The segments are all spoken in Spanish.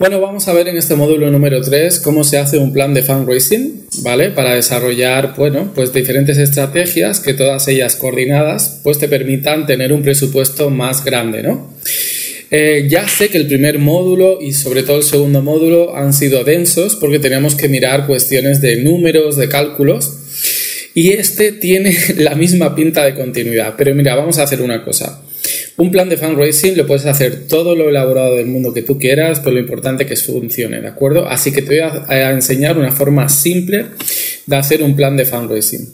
Bueno, vamos a ver en este módulo número 3 cómo se hace un plan de fundraising, ¿vale? Para desarrollar, bueno, pues diferentes estrategias que todas ellas coordinadas, pues te permitan tener un presupuesto más grande, ¿no? Eh, ya sé que el primer módulo y sobre todo el segundo módulo han sido densos porque teníamos que mirar cuestiones de números, de cálculos. Y este tiene la misma pinta de continuidad. Pero mira, vamos a hacer una cosa. Un plan de fundraising lo puedes hacer todo lo elaborado del mundo que tú quieras, pero lo importante es que funcione, ¿de acuerdo? Así que te voy a, enseñar una forma simple de hacer un plan de fundraising.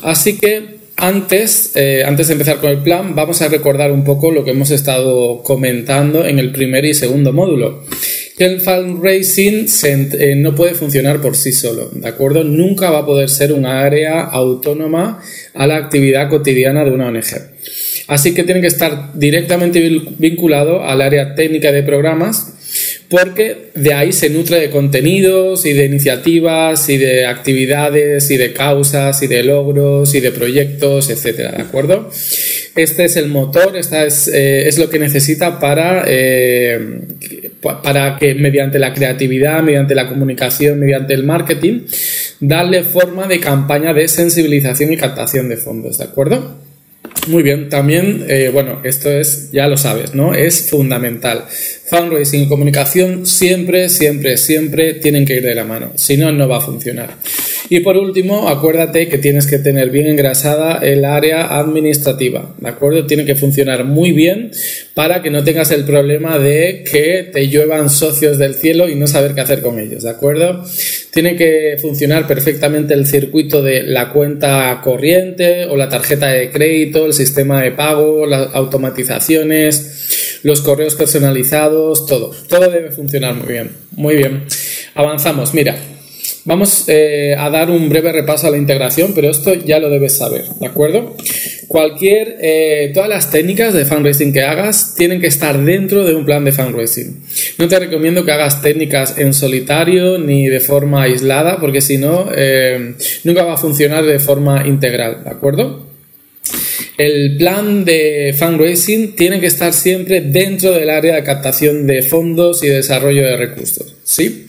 Así que antes, eh, antes de empezar con el plan, vamos a recordar un poco lo que hemos estado comentando en el primer y segundo módulo. Que el fundraising eh, no puede funcionar por sí solo, ¿de acuerdo? Nunca va a poder ser un área autónoma a la actividad cotidiana de una ONG. Así que tiene que estar directamente vinculado al área técnica de programas porque de ahí se nutre de contenidos y de iniciativas y de actividades y de causas y de logros y de proyectos, etcétera, ¿de acuerdo? Este es el motor, esta es, eh, lo que necesita para, eh, para que mediante la creatividad, mediante la comunicación, mediante el marketing, darle forma de campaña de sensibilización y captación de fondos, ¿de acuerdo? Muy bien, también, eh, bueno, esto es, ya lo sabes, ¿no? Es fundamental. Fundraising y comunicación siempre, siempre, siempre tienen que ir de la mano. Si no, no va a funcionar. Y por último, acuérdate que tienes que tener bien engrasada el área administrativa, ¿de acuerdo? Tiene que funcionar muy bien para que no tengas el problema de que te lluevan socios del cielo y no saber qué hacer con ellos, ¿de acuerdo? Tiene que funcionar perfectamente el circuito de la cuenta corriente o la tarjeta de crédito, el sistema de pago, las automatizaciones, los correos personalizados, todo. Todo debe funcionar muy bien. Muy bien. Avanzamos. Mira, Vamos eh, a dar un breve repaso a la integración, pero esto ya lo debes saber, ¿de acuerdo? Cualquier, eh, todas las técnicas de fundraising que hagas tienen que estar dentro de un plan de fundraising. No te recomiendo que hagas técnicas en solitario ni de forma aislada, porque si no, eh, nunca va a funcionar de forma integral, ¿de acuerdo? El plan de fundraising tiene que estar siempre dentro del área de captación de fondos y desarrollo de recursos, ¿sí?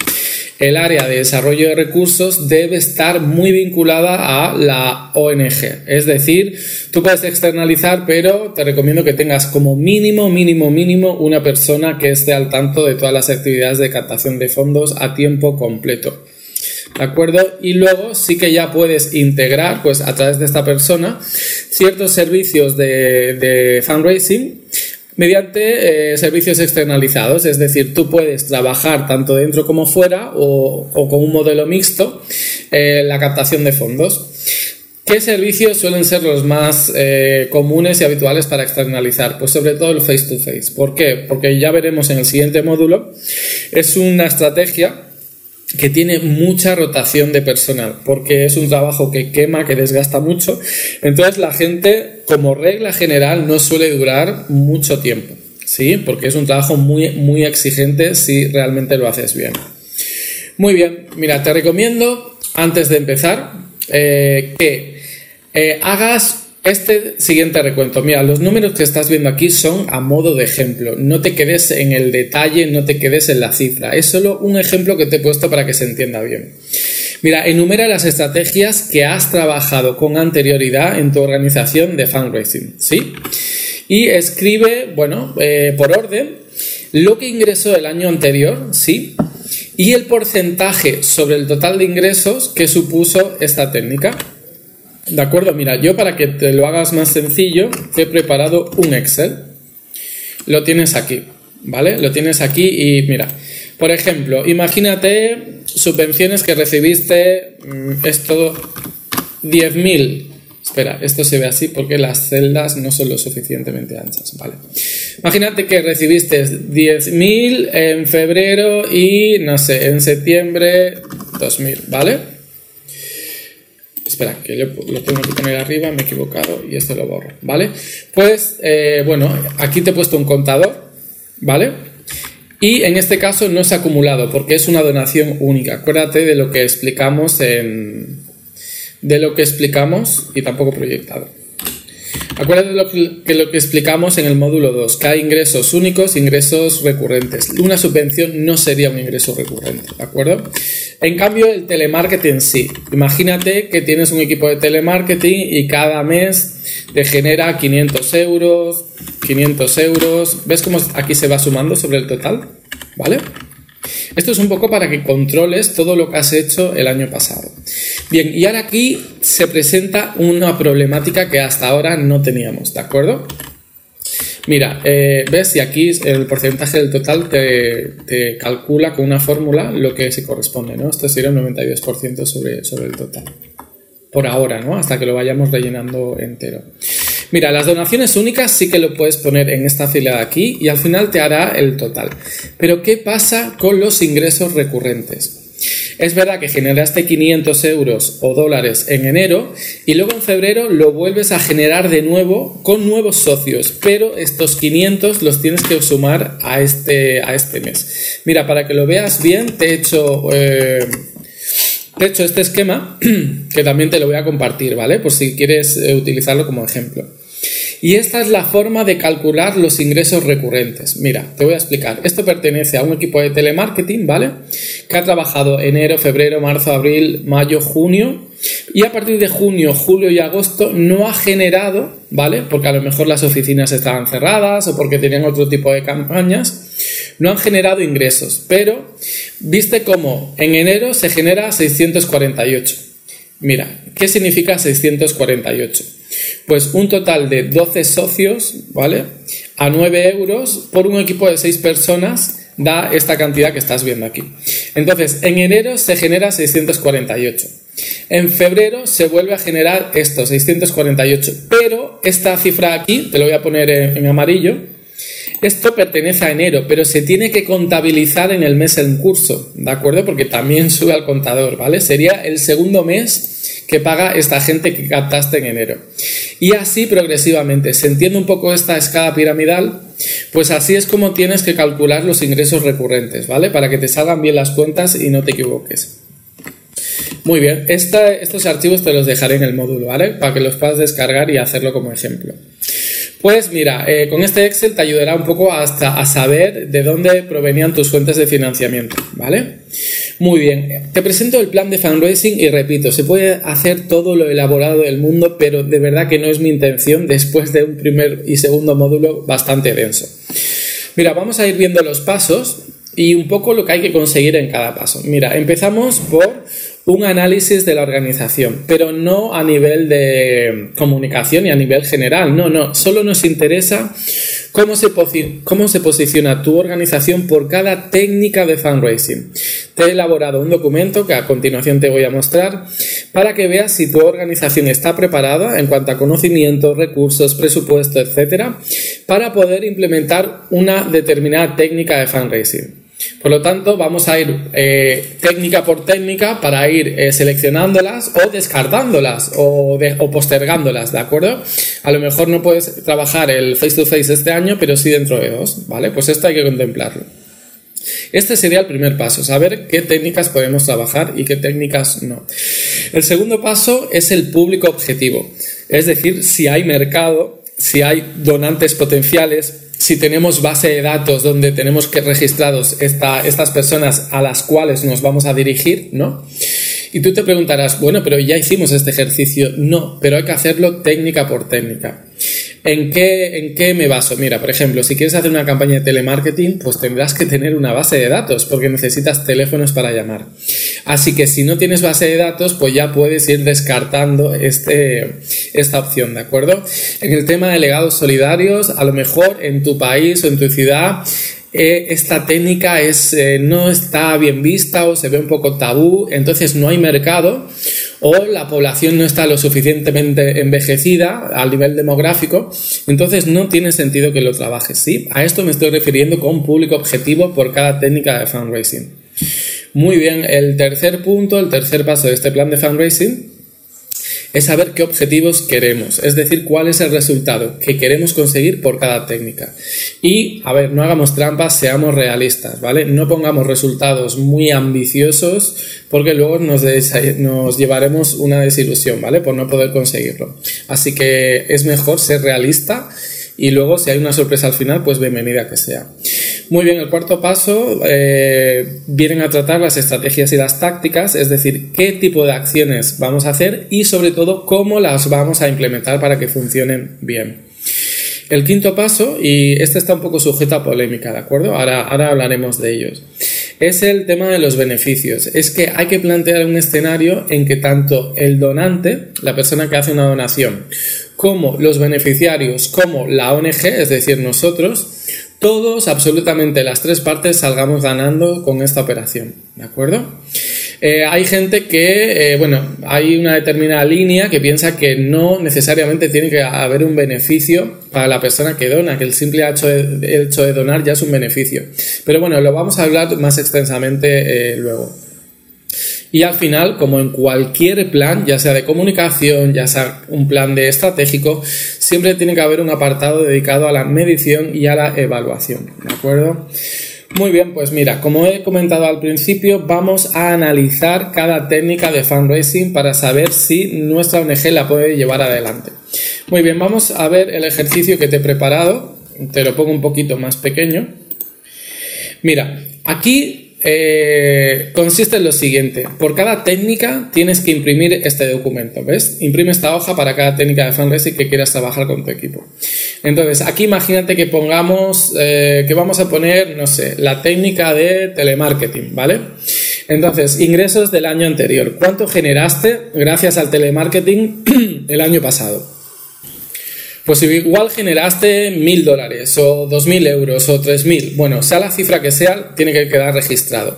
El área de desarrollo de recursos debe estar muy vinculada a la ONG. Es decir, tú puedes externalizar, pero te recomiendo que tengas como mínimo, mínimo, mínimo una persona que esté al tanto de todas las actividades de captación de fondos a tiempo completo. ¿De acuerdo? Y luego sí que ya puedes integrar, pues a través de esta persona, ciertos servicios de, fundraising mediante eh, servicios externalizados, es decir, tú puedes trabajar tanto dentro como fuera o, con un modelo mixto eh, la captación de fondos. ¿Qué servicios suelen ser los más eh, comunes y habituales para externalizar? Pues sobre todo el face to face. ¿Por qué? Porque ya veremos en el siguiente módulo, es una estrategia que tiene mucha rotación de personal, porque es un trabajo que quema, que desgasta mucho. Entonces la gente, como regla general, no suele durar mucho tiempo, ¿sí? Porque es un trabajo muy, muy exigente si realmente lo haces bien. Muy bien, mira, te recomiendo, antes de empezar, eh, que eh, hagas este siguiente recuento, mira, los números que estás viendo aquí son a modo de ejemplo. No te quedes en el detalle, no te quedes en la cifra. Es solo un ejemplo que te he puesto para que se entienda bien. Mira, enumera las estrategias que has trabajado con anterioridad en tu organización de fundraising, ¿sí? Y escribe, bueno, eh, por orden, lo que ingresó el año anterior, ¿sí? Y el porcentaje sobre el total de ingresos que supuso esta técnica. De acuerdo, mira, yo para que te lo hagas más sencillo, te he preparado un Excel. Lo tienes aquí, ¿vale? Lo tienes aquí y mira, por ejemplo, imagínate subvenciones que recibiste, mm, esto, 10.000. Espera, esto se ve así porque las celdas no son lo suficientemente anchas, ¿vale? Imagínate que recibiste 10.000 en febrero y, no sé, en septiembre 2.000, ¿vale? Espera, que lo tengo que poner arriba, me he equivocado y esto lo borro, ¿vale? Pues, eh, bueno, aquí te he puesto un contador, ¿vale? Y en este caso no es acumulado porque es una donación única. Acuérdate de lo que explicamos en. de lo que explicamos y tampoco proyectado. Acuérdate lo que, lo que explicamos en el módulo 2, que hay ingresos únicos, ingresos recurrentes. Una subvención no sería un ingreso recurrente, ¿de acuerdo? En cambio, el telemarketing sí. Imagínate que tienes un equipo de telemarketing y cada mes te genera 500 euros, 500 euros. ¿Ves cómo aquí se va sumando sobre el total? ¿Vale? Esto es un poco para que controles todo lo que has hecho el año pasado. Bien, y ahora aquí se presenta una problemática que hasta ahora no teníamos, ¿de acuerdo? Mira, eh, ves, y aquí el porcentaje del total te, calcula con una fórmula lo que se corresponde, ¿no? Esto sería un 92% sobre, sobre el total. Por ahora, ¿no? Hasta que lo vayamos rellenando entero. Mira, las donaciones únicas sí que lo puedes poner en esta fila de aquí y al final te hará el total. Pero ¿qué pasa con los ingresos recurrentes? Es verdad que generaste 500 euros o dólares en enero y luego en febrero lo vuelves a generar de nuevo con nuevos socios, pero estos 500 los tienes que sumar a este, a este mes. Mira, para que lo veas bien, te he hecho... Eh, hecho este esquema que también te lo voy a compartir, ¿vale? Por si quieres eh, utilizarlo como ejemplo. Y esta es la forma de calcular los ingresos recurrentes. Mira, te voy a explicar. Esto pertenece a un equipo de telemarketing, ¿vale? Que ha trabajado enero, febrero, marzo, abril, mayo, junio. Y a partir de junio, julio y agosto no ha generado, ¿vale? Porque a lo mejor las oficinas estaban cerradas o porque tenían otro tipo de campañas. No han generado ingresos. Pero, viste cómo en enero se genera 648. Mira, ¿qué significa 648? Pues un total de 12 socios, ¿vale? A 9 euros por un equipo de 6 personas da esta cantidad que estás viendo aquí. Entonces, en enero se genera 648. En febrero se vuelve a generar esto, 648. Pero esta cifra aquí, te lo voy a poner en, amarillo, esto pertenece a enero, pero se tiene que contabilizar en el mes en curso, ¿de acuerdo? Porque también sube al contador, ¿vale? Sería el segundo mes que paga esta gente que captaste en enero. Y así progresivamente. ¿Se entiende un poco esta escala piramidal? Pues así es como tienes que calcular los ingresos recurrentes, ¿vale? Para que te salgan bien las cuentas y no te equivoques. Muy bien, estos archivos te los dejaré en el módulo, ¿vale? Para que los puedas descargar y hacerlo como ejemplo. Pues mira, eh, con este Excel te ayudará un poco hasta a saber de dónde provenían tus fuentes de financiamiento, ¿vale? Muy bien, te presento el plan de fundraising y repito, se puede hacer todo lo elaborado del mundo, pero de verdad que no es mi intención después de un primer y segundo módulo bastante denso. Mira, vamos a ir viendo los pasos y un poco lo que hay que conseguir en cada paso. Mira, empezamos por un análisis de la organización, pero no a nivel de comunicación y a nivel general, no, no, solo nos interesa cómo se, cómo se posiciona tu organización por cada técnica de fundraising. Te he elaborado un documento que a continuación te voy a mostrar para que veas si tu organización está preparada en cuanto a conocimiento, recursos, presupuesto, etcétera, para poder implementar una determinada técnica de fundraising. Por lo tanto, vamos a ir eh, técnica por técnica para ir eh, seleccionándolas o descartándolas o, o, postergándolas, ¿de acuerdo? A lo mejor no puedes trabajar el face to face este año, pero sí dentro de dos, ¿vale? Pues esto hay que contemplarlo. Este sería el primer paso, saber qué técnicas podemos trabajar y qué técnicas no. El segundo paso es el público objetivo, es decir, si hay mercado, si hay donantes potenciales, si tenemos base de datos donde tenemos que registrados estas personas a las cuales nos vamos a dirigir, ¿no? Y tú te preguntarás, bueno, pero ya hicimos este ejercicio. No, pero hay que hacerlo técnica por técnica. ¿En qué, ¿En qué me baso? Mira, por ejemplo, si quieres hacer una campaña de telemarketing, pues tendrás que tener una base de datos porque necesitas teléfonos para llamar. Así que si no tienes base de datos, pues ya puedes ir descartando este, esta opción, ¿de acuerdo? En el tema de legados solidarios, a lo mejor en tu país o en tu ciudad eh, esta técnica es, eh, no está bien vista o se ve un poco tabú, entonces no hay mercado o la población no está lo suficientemente envejecida al nivel demográfico, entonces no tiene sentido que lo trabajes, ¿sí? A esto me estoy refiriendo con público objetivo por cada técnica de fundraising. Muy bien, el tercer punto, el tercer paso de este plan de fundraising es saber qué objetivos queremos, es decir, cuál es el resultado que queremos conseguir por cada técnica. Y, a ver, no hagamos trampas, seamos realistas, ¿vale? No pongamos resultados muy ambiciosos porque luego nos, llevaremos una desilusión, ¿vale? Por no poder conseguirlo. Así que es mejor ser realista y luego si hay una sorpresa al final, pues bienvenida que sea. Muy bien, el cuarto paso eh, vienen a tratar las estrategias y las tácticas, es decir, qué tipo de acciones vamos a hacer y sobre todo cómo las vamos a implementar para que funcionen bien. El quinto paso, y este está un poco sujeto a polémica, ¿de acuerdo? Ahora, ahora hablaremos de ellos. Es el tema de los beneficios. Es que hay que plantear un escenario en que tanto el donante, la persona que hace una donación, como los beneficiarios, como la ONG, es decir, nosotros, todos, absolutamente las tres partes, salgamos ganando con esta operación. ¿De acuerdo? Eh, hay gente que, eh, bueno, hay una determinada línea que piensa que no necesariamente tiene que haber un beneficio para la persona que dona, que el simple hecho de, donar ya es un beneficio. Pero bueno, lo vamos a hablar más extensamente eh, luego. Y al final, como en cualquier plan, ya sea de comunicación, ya sea un plan de estratégico, siempre tiene que haber un apartado dedicado a la medición y a la evaluación. ¿De acuerdo? Muy bien, pues mira, como he comentado al principio, vamos a analizar cada técnica de fundraising para saber si nuestra ONG la puede llevar adelante. Muy bien, vamos a ver el ejercicio que te he preparado. Te lo pongo un poquito más pequeño. Mira, aquí eh, consiste en lo siguiente. Por cada técnica tienes que imprimir este documento, ¿ves? Imprime esta hoja para cada técnica de fundraising que quieras trabajar con tu equipo. Entonces, aquí imagínate que pongamos, eh, que vamos a poner, no sé, la técnica de telemarketing, ¿vale? Entonces, ingresos del año anterior. ¿Cuánto generaste gracias al telemarketing el año pasado? Pues igual generaste mil dólares o dos mil euros o tres mil, bueno, sea la cifra que sea, tiene que quedar registrado.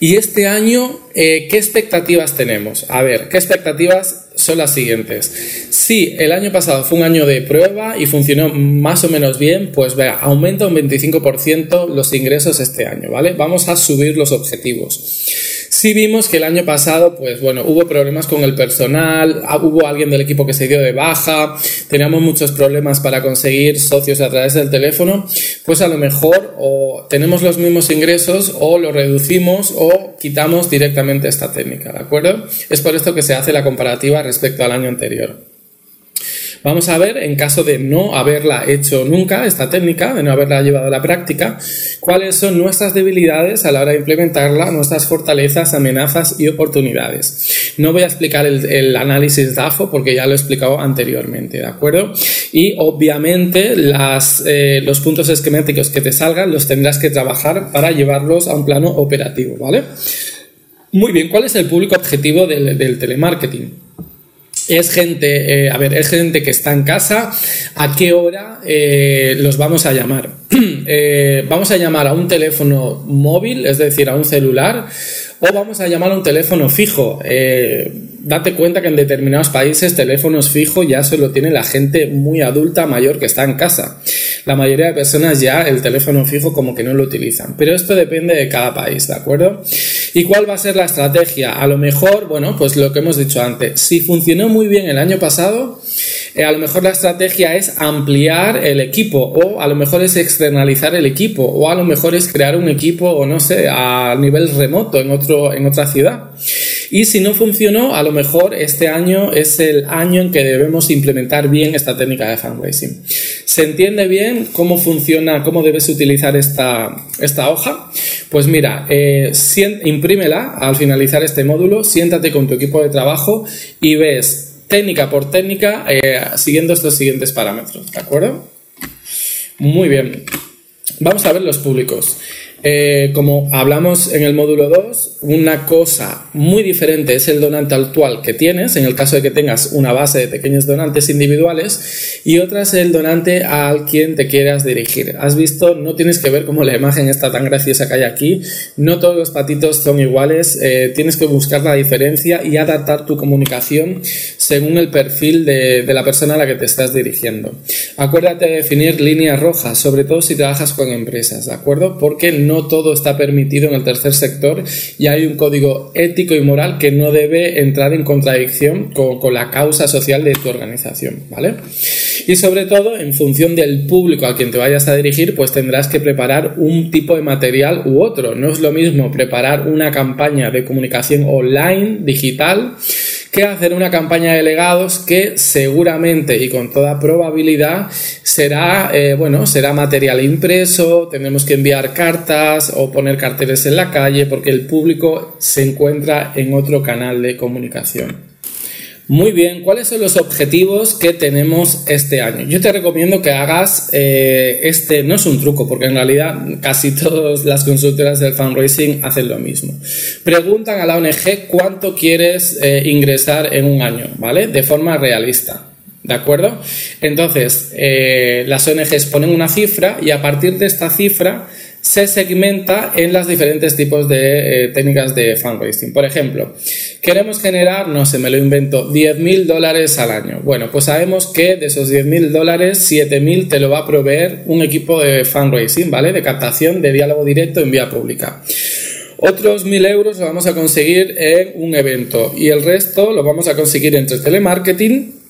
Y este año, eh, ¿qué expectativas tenemos? A ver, ¿qué expectativas son las siguientes? Si el año pasado fue un año de prueba y funcionó más o menos bien, pues vea, aumenta un 25% los ingresos este año, ¿vale? Vamos a subir los objetivos. Sí vimos que el año pasado, pues bueno, hubo problemas con el personal, ah, hubo alguien del equipo que se dio de baja, teníamos muchos problemas para conseguir socios a través del teléfono, pues a lo mejor o tenemos los mismos ingresos o lo reducimos o quitamos directamente esta técnica, ¿de acuerdo? Es por esto que se hace la comparativa respecto al año anterior. Vamos a ver, en caso de no haberla hecho nunca, esta técnica, de no haberla llevado a la práctica, cuáles son nuestras debilidades a la hora de implementarla, nuestras fortalezas, amenazas y oportunidades. No voy a explicar el, análisis DAFO porque ya lo he explicado anteriormente, ¿de acuerdo? Y obviamente eh, los puntos esquemáticos que te salgan los tendrás que trabajar para llevarlos a un plano operativo, ¿vale? Muy bien, ¿cuál es el público objetivo del telemarketing? Es gente, eh, a ver, es gente que está en casa, ¿a qué hora eh, los vamos a llamar? Eh, vamos a llamar a un teléfono móvil, es decir, a un celular, o vamos a llamar a un teléfono fijo. date cuenta que en determinados países teléfonos fijos ya solo tiene la gente muy adulta, mayor que está en casa. La mayoría de personas ya el teléfono fijo como que no lo utilizan, pero esto depende de cada país, ¿de acuerdo? ¿Y cuál va a ser la estrategia? A lo mejor, bueno, pues lo que hemos dicho antes, si funcionó muy bien el año pasado, eh, a lo mejor la estrategia es ampliar el equipo o a lo mejor es externalizar el equipo o a lo mejor es crear un equipo o no sé, a nivel remoto en, otro, en otra ciudad. Y si no funcionó, a lo mejor este año es el año en que debemos implementar bien esta técnica de fundraising. ¿Se entiende bien cómo funciona, cómo debes utilizar esta, esta hoja? Pues mira, eh, imprímela al finalizar este módulo, siéntate con tu equipo de trabajo y ves técnica por técnica eh, siguiendo estos siguientes parámetros, ¿de acuerdo? Muy bien. Vamos a ver los públicos. Eh, como hablamos en el módulo 2, una cosa muy diferente es el donante actual que tienes, en el caso de que tengas una base de pequeños donantes individuales, y otra es el donante al quien te quieras dirigir. Has visto, no tienes que ver cómo la imagen está tan graciosa que hay aquí, no todos los patitos son iguales, eh, tienes que buscar la diferencia y adaptar tu comunicación según el perfil de, de la persona a la que te estás dirigiendo. Acuérdate de definir líneas rojas, sobre todo si trabajas con empresas, ¿de acuerdo? Porque no no todo está permitido en el tercer sector y hay un código ético y moral que no debe entrar en contradicción con, con la causa social de tu organización, ¿vale? Y sobre todo, en función del público a quien te vayas a dirigir, pues tendrás que preparar un tipo de material u otro. No es lo mismo preparar una campaña de comunicación online, digital, que hacer una campaña de legados que seguramente y con toda probabilidad será, eh, bueno, será material impreso, tendremos que enviar cartas o poner carteles en la calle porque el público se encuentra en otro canal de comunicación. Muy bien, ¿cuáles son los objetivos que tenemos este año? Yo te recomiendo que hagas eh, este, no es un truco, porque en realidad casi todas las consultoras del fundraising hacen lo mismo. Preguntan a la ONG cuánto quieres eh, ingresar en un año, ¿vale? De forma realista. ¿De acuerdo? Entonces, eh, las ONGs ponen una cifra y a partir de esta cifra se segmenta en las diferentes tipos de eh, técnicas de fundraising. Por ejemplo, queremos generar, no sé, me lo invento, 10.000 dólares al año. Bueno, pues sabemos que de esos 10.000 dólares, 7.000 te lo va a proveer un equipo de fundraising, ¿vale? De captación, de diálogo directo en vía pública. Otros 1.000 euros lo vamos a conseguir en un evento y el resto lo vamos a conseguir entre telemarketing,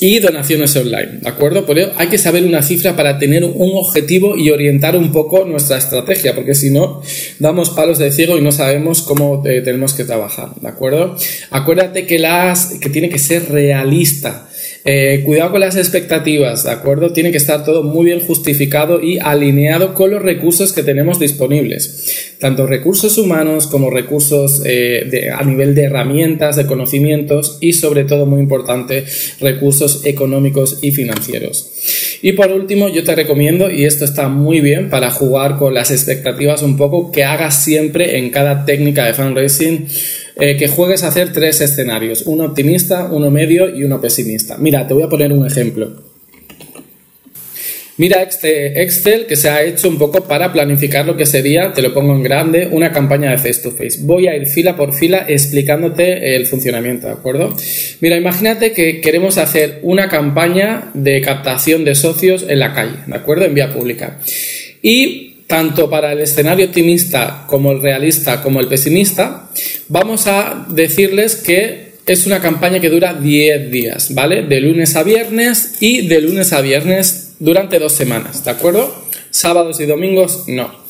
y donaciones online, ¿de acuerdo? Por ello hay que saber una cifra para tener un objetivo y orientar un poco nuestra estrategia, porque si no, damos palos de ciego y no sabemos cómo eh, tenemos que trabajar, ¿de acuerdo? Acuérdate que, las, que tiene que ser realista. Eh, cuidado con las expectativas, ¿de acuerdo? Tiene que estar todo muy bien justificado y alineado con los recursos que tenemos disponibles, tanto recursos humanos como recursos eh, a nivel de herramientas, de conocimientos y sobre todo, muy importante, recursos económicos y financieros. Y por último, yo te recomiendo, y esto está muy bien para jugar con las expectativas un poco, que hagas siempre en cada técnica de fundraising eh, que juegues a hacer tres escenarios, uno optimista, uno medio y uno pesimista. Mira, te voy a poner un ejemplo. Mira este Excel que se ha hecho un poco para planificar lo que sería, te lo pongo en grande, una campaña de face to face. Voy a ir fila por fila explicándote el funcionamiento, ¿de acuerdo? Mira, imagínate que queremos hacer una campaña de captación de socios en la calle, ¿de acuerdo? En vía pública. Y tanto para el escenario optimista como el realista como el pesimista, vamos a decirles que es una campaña que dura 10 días, ¿vale? De lunes a viernes y de lunes a viernes durante dos semanas, ¿de acuerdo? Sábados y domingos no.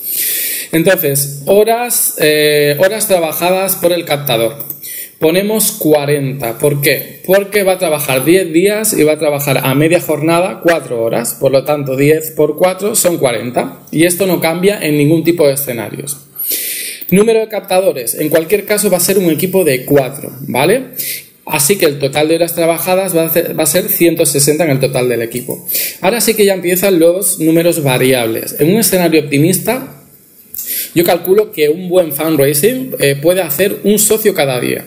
Entonces, horas, eh, horas trabajadas por el captador ponemos 40. ¿Por qué? Porque va a trabajar 10 días y va a trabajar a media jornada 4 horas. Por lo tanto, 10 por 4 son 40. Y esto no cambia en ningún tipo de escenarios. Número de captadores. En cualquier caso va a ser un equipo de 4, ¿vale? Así que el total de horas trabajadas va a, ser 160 en el total del equipo. Ahora sí que ya empiezan los números variables. En un escenario optimista, yo calculo que un buen fundraising eh, puede hacer un socio cada día.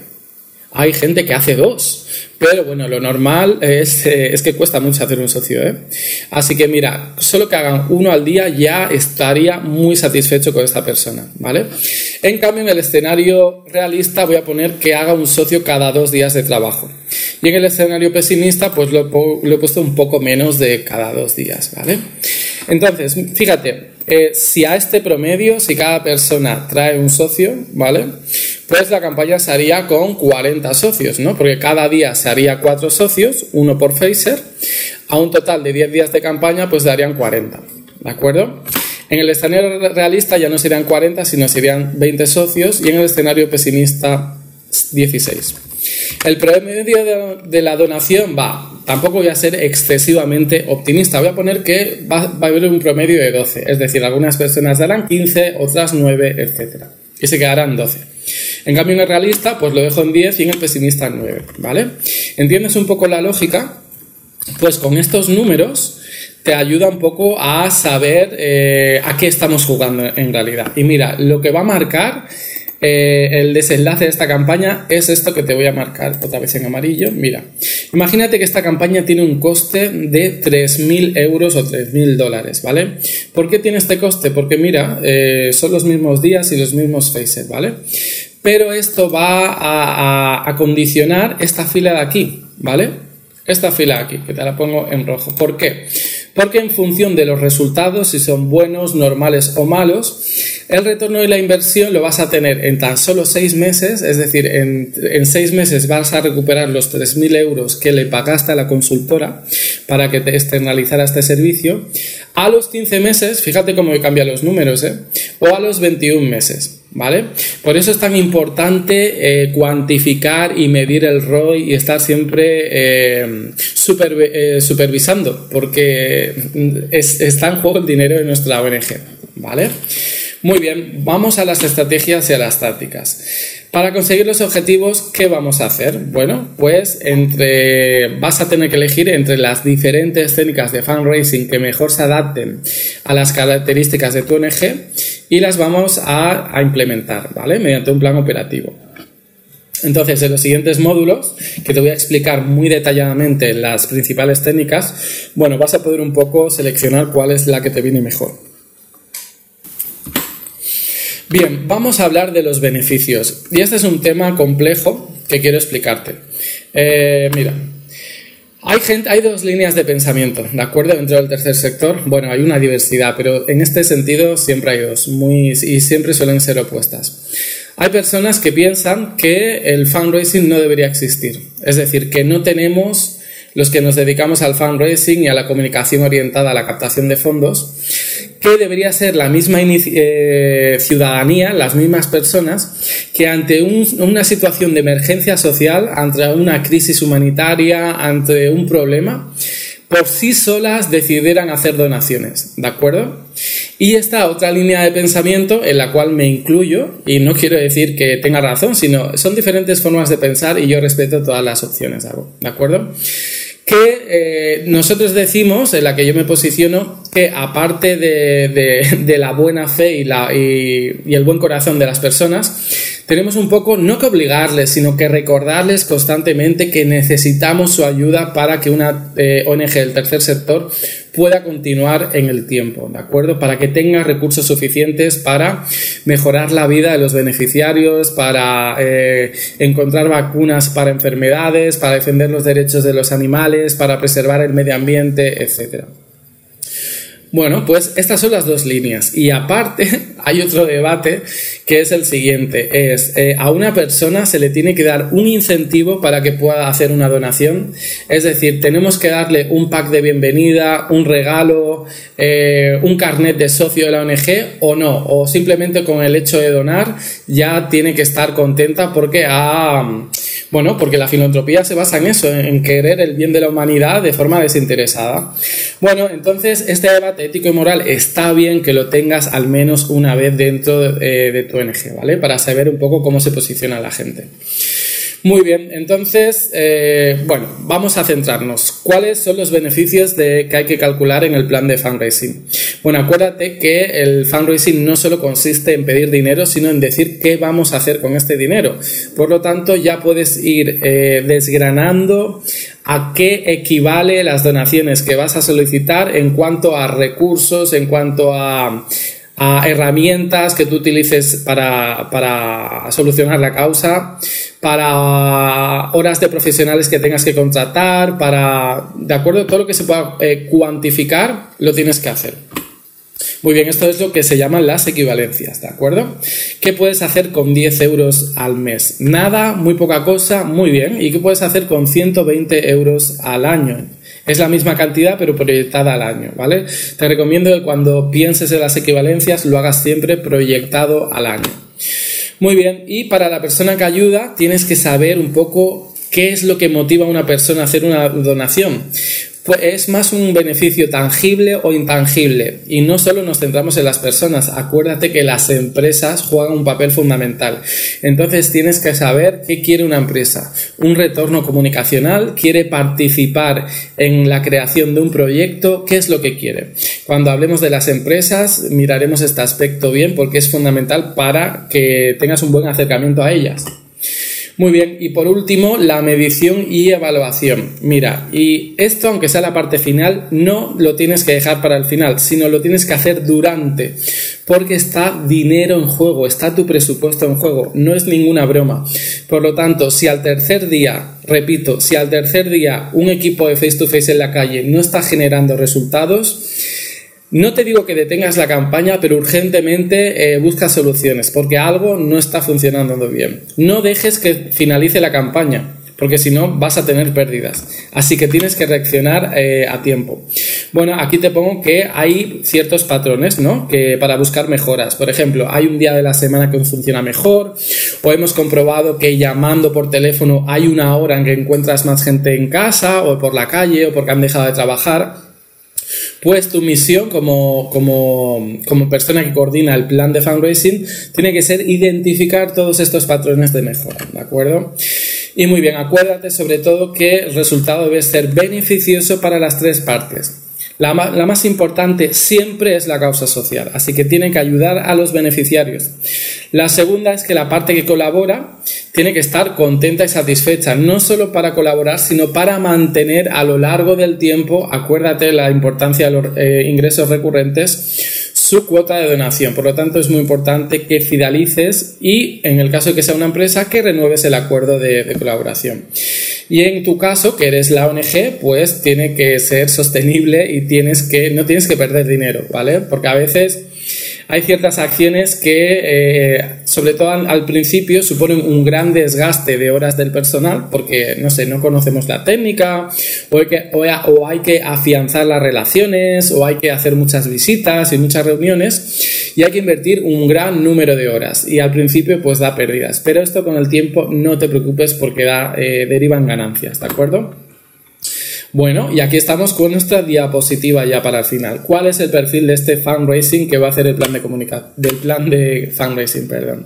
Hay gente que hace dos, pero bueno, lo normal es, eh, es que cuesta mucho hacer un socio. ¿eh? Así que mira, solo que hagan uno al día ya estaría muy satisfecho con esta persona, ¿vale? En cambio, en el escenario realista voy a poner que haga un socio cada dos días de trabajo. Y en el escenario pesimista, pues lo, lo he puesto un poco menos de cada dos días, ¿vale? Entonces, fíjate, eh, si a este promedio, si cada persona trae un socio, ¿vale? Pues la campaña se haría con 40 socios, ¿no? Porque cada día se haría cuatro socios, uno por Phaser, a un total de 10 días de campaña, pues darían 40, ¿de acuerdo? En el escenario realista ya no serían 40, sino serían 20 socios y en el escenario pesimista 16. El promedio de la donación va Tampoco voy a ser excesivamente optimista. Voy a poner que va, a haber un promedio de 12. Es decir, algunas personas darán 15, otras 9, etc. Y se quedarán 12. En cambio, en el realista, pues lo dejo en 10 y en el pesimista en 9. ¿Vale? ¿Entiendes un poco la lógica? Pues con estos números te ayuda un poco a saber eh, a qué estamos jugando en realidad. Y mira, lo que va a marcar eh, el desenlace de esta campaña es esto que te voy a marcar otra vez en amarillo. Mira, imagínate que esta campaña tiene un coste de 3.000 euros o 3.000 dólares, ¿vale? ¿Por qué tiene este coste? Porque mira, eh, son los mismos días y los mismos faces, ¿vale? Pero esto va a, a condicionar esta fila de aquí, ¿vale? esta fila aquí, que te la pongo en rojo. ¿Por qué? Porque en función de los resultados, si son buenos, normales o malos, el retorno de la inversión lo vas a tener en tan solo seis meses, es decir, en, en seis meses vas a recuperar los 3.000 euros que le pagaste a la consultora para que te externalizara este servicio, a los 15 meses, fíjate cómo cambia los números, ¿eh? o a los 21 meses. ¿Vale? Por eso es tan importante eh, cuantificar y medir el ROI y estar siempre eh, eh, supervisando, porque está en juego el dinero de nuestra ONG. ¿Vale? Muy bien, vamos a las estrategias y a las tácticas. Para conseguir los objetivos, ¿qué vamos a hacer? Bueno, pues entre vas a tener que elegir entre las diferentes técnicas de fundraising que mejor se adapten a las características de tu ONG y las vamos a, implementar, ¿vale? Mediante un plan operativo. Entonces, en los siguientes módulos, que te voy a explicar muy detalladamente las principales técnicas, bueno, vas a poder un poco seleccionar cuál es la que te viene mejor. Bien, vamos a hablar de los beneficios. Y este es un tema complejo que quiero explicarte. Eh, mira, hay, gente, hay dos líneas de pensamiento, ¿de acuerdo? Dentro del tercer sector, bueno, hay una diversidad, pero en este sentido siempre hay dos, muy, y siempre suelen ser opuestas. Hay personas que piensan que el fundraising no debería existir, es decir, que no tenemos los que nos dedicamos al fundraising y a la comunicación orientada a la captación de fondos, que debería ser la misma eh, ciudadanía, las mismas personas, que ante una situación de emergencia social, ante una crisis humanitaria, ante un problema, por sí solas decidieran hacer donaciones, ¿de acuerdo? Y esta otra línea de pensamiento en la cual me incluyo, y no quiero decir que tenga razón, sino son diferentes formas de pensar y yo respeto todas las opciones, ¿de acuerdo? Que eh, nosotros decimos, en la que yo me posiciono, que aparte de, la buena fe y, la, y, el buen corazón de las personas, tenemos un poco no que obligarles, sino que recordarles constantemente que necesitamos su ayuda para que una eh, ONG del tercer sector pueda continuar en el tiempo, ¿de acuerdo? Para que tenga recursos suficientes para mejorar la vida de los beneficiarios, para eh, encontrar vacunas para enfermedades, para defender los derechos de los animales, para preservar el medio ambiente, etcétera. Bueno, pues estas son las dos líneas. Y aparte, hay otro debate que es el siguiente. Es, eh, a una persona se le tiene que dar un incentivo para que pueda hacer una donación. Es decir, tenemos que darle un pack de bienvenida, un regalo, eh, un carnet de socio de la ONG o no. O simplemente con el hecho de donar ya tiene que estar contenta porque ha bueno, porque la filantropía se basa en eso, en querer el bien de la humanidad de forma desinteresada. Bueno, entonces este debate ético y moral está bien que lo tengas al menos una vez dentro de, de tu ONG, ¿vale? Para saber un poco cómo se posiciona la gente. Muy bien, entonces, eh, bueno, vamos a centrarnos. ¿Cuáles son los beneficios de, que hay que calcular en el plan de fundraising? Bueno, acuérdate que el fundraising no solo consiste en pedir dinero, sino en decir qué vamos a hacer con este dinero. Por lo tanto, ya puedes ir eh, desgranando a qué equivale las donaciones que vas a solicitar en cuanto a recursos, en cuanto a a herramientas que tú utilices para, para, solucionar la causa, para horas de profesionales que tengas que contratar, para, de acuerdo, todo lo que se pueda eh, cuantificar, lo tienes que hacer. Muy bien, esto es lo que se llaman las equivalencias, ¿de acuerdo? ¿Qué puedes hacer con 10 euros al mes? Nada, muy poca cosa, muy bien. ¿Y qué puedes hacer con 120 euros al año? Es la misma cantidad, pero proyectada al año, ¿vale? Te recomiendo que cuando pienses en las equivalencias lo hagas siempre proyectado al año. Muy bien, y para la persona que ayuda tienes que saber un poco qué es lo que motiva a una persona a hacer una donación. Pues es más un beneficio tangible o intangible. Y no solo nos centramos en las personas, acuérdate que las empresas juegan un papel fundamental. Entonces tienes que saber qué quiere una empresa. Un retorno comunicacional, quiere participar en la creación de un proyecto, ¿qué es lo que quiere? Cuando hablemos de las empresas, miraremos este aspecto bien porque es fundamental para que tengas un buen acercamiento a ellas. Muy bien, y por último, la medición y evaluación. Mira, y esto, aunque sea la parte final, no lo tienes que dejar para el final, sino lo tienes que hacer durante, porque está dinero en juego, está tu presupuesto en juego, no es ninguna broma. Por lo tanto, si al tercer día, repito, si al tercer día un equipo de face to face en la calle no está generando resultados, no te digo que detengas la campaña, pero urgentemente eh, busca soluciones, porque algo no está funcionando bien. No dejes que finalice la campaña, porque si no vas a tener pérdidas. Así que tienes que reaccionar eh, a tiempo. Bueno, aquí te pongo que hay ciertos patrones, ¿no? Que para buscar mejoras. Por ejemplo, hay un día de la semana que funciona mejor, o hemos comprobado que llamando por teléfono hay una hora en que encuentras más gente en casa, o por la calle, o porque han dejado de trabajar. Pues tu misión como, como, persona que coordina el plan de fundraising tiene que ser identificar todos estos patrones de mejora, ¿de acuerdo? Y muy bien, acuérdate sobre todo que el resultado debe ser beneficioso para las tres partes. La, más importante siempre es la causa social, así que tiene que ayudar a los beneficiarios. La segunda es que la parte que colabora tiene que estar contenta y satisfecha, no solo para colaborar, sino para mantener a lo largo del tiempo, acuérdate la importancia de los eh, ingresos recurrentes, su cuota de donación. Por lo tanto, es muy importante que fidelices y, en el caso de que sea una empresa, que renueves el acuerdo de colaboración. Y en tu caso, que eres la ONG, pues tiene que ser sostenible y tienes que, no tienes que perder dinero, ¿vale? Porque a veces hay ciertas acciones que, eh, sobre todo al, principio, suponen un gran desgaste de horas del personal porque, no sé, no conocemos la técnica o hay, que, o hay que afianzar las relaciones o hay que hacer muchas visitas y muchas reuniones y hay que invertir un gran número de horas y al principio pues da pérdidas. Pero esto con el tiempo no te preocupes porque da, eh, derivan ganancias, ¿de acuerdo? Bueno, y aquí estamos con nuestra diapositiva ya para el final. ¿Cuál es el perfil de este fundraising que va a hacer el plan de comunicación? Del plan de fundraising, perdón.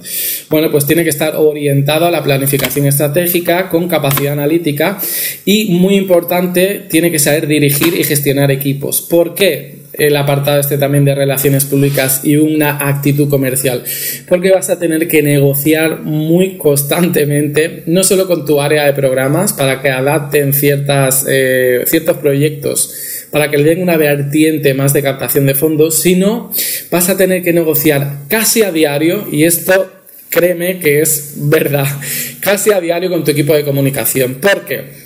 Bueno, pues tiene que estar orientado a la planificación estratégica con capacidad analítica y, muy importante, tiene que saber dirigir y gestionar equipos. ¿Por qué? El apartado este también de relaciones públicas y una actitud comercial, porque vas a tener que negociar muy constantemente, no solo con tu área de programas para que adapten ciertas, eh, ciertos proyectos para que le den una vertiente más de captación de fondos, sino vas a tener que negociar casi a diario y esto créeme que es verdad, casi a diario con tu equipo de comunicación. ¿Por qué?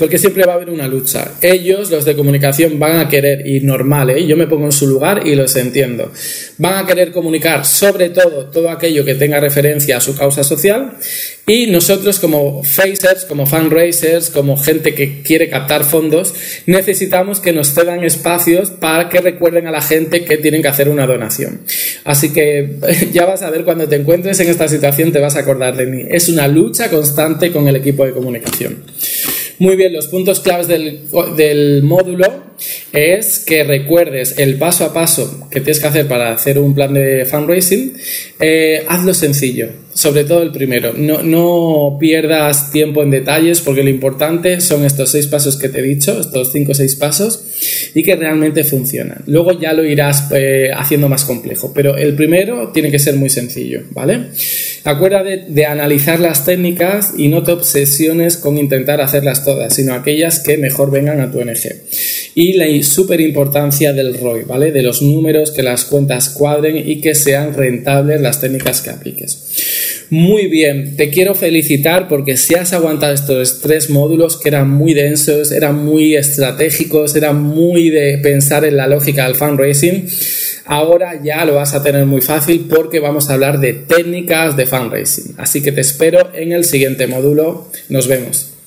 Porque siempre va a haber una lucha. Ellos, los de comunicación, van a querer, y normal, ¿eh? yo me pongo en su lugar y los entiendo, van a querer comunicar sobre todo todo aquello que tenga referencia a su causa social y nosotros como facers, como fundraisers, como gente que quiere captar fondos, necesitamos que nos cedan espacios para que recuerden a la gente que tienen que hacer una donación. Así que ya vas a ver cuando te encuentres en esta situación te vas a acordar de mí. Es una lucha constante con el equipo de comunicación. Muy bien, los puntos claves del, módulo es que recuerdes el paso a paso que tienes que hacer para hacer un plan de fundraising. Eh, hazlo sencillo sobre todo el primero. No, no, pierdas tiempo en detalles porque lo importante son estos seis pasos que te he dicho, estos cinco o seis pasos, y que realmente funcionan. Luego ya lo irás eh, haciendo más complejo, pero el primero tiene que ser muy sencillo, ¿vale? Acuérdate de, analizar las técnicas y no te obsesiones con intentar hacerlas todas, sino aquellas que mejor vengan a tu ONG. Y la súper importancia del ROI, ¿vale? De los números, que las cuentas cuadren y que sean rentables las técnicas que apliques. Muy bien, te quiero felicitar porque si has aguantado estos tres módulos que eran muy densos, eran muy estratégicos, eran muy de pensar en la lógica del fundraising, ahora ya lo vas a tener muy fácil porque vamos a hablar de técnicas de fundraising. Así que te espero en el siguiente módulo. Nos vemos.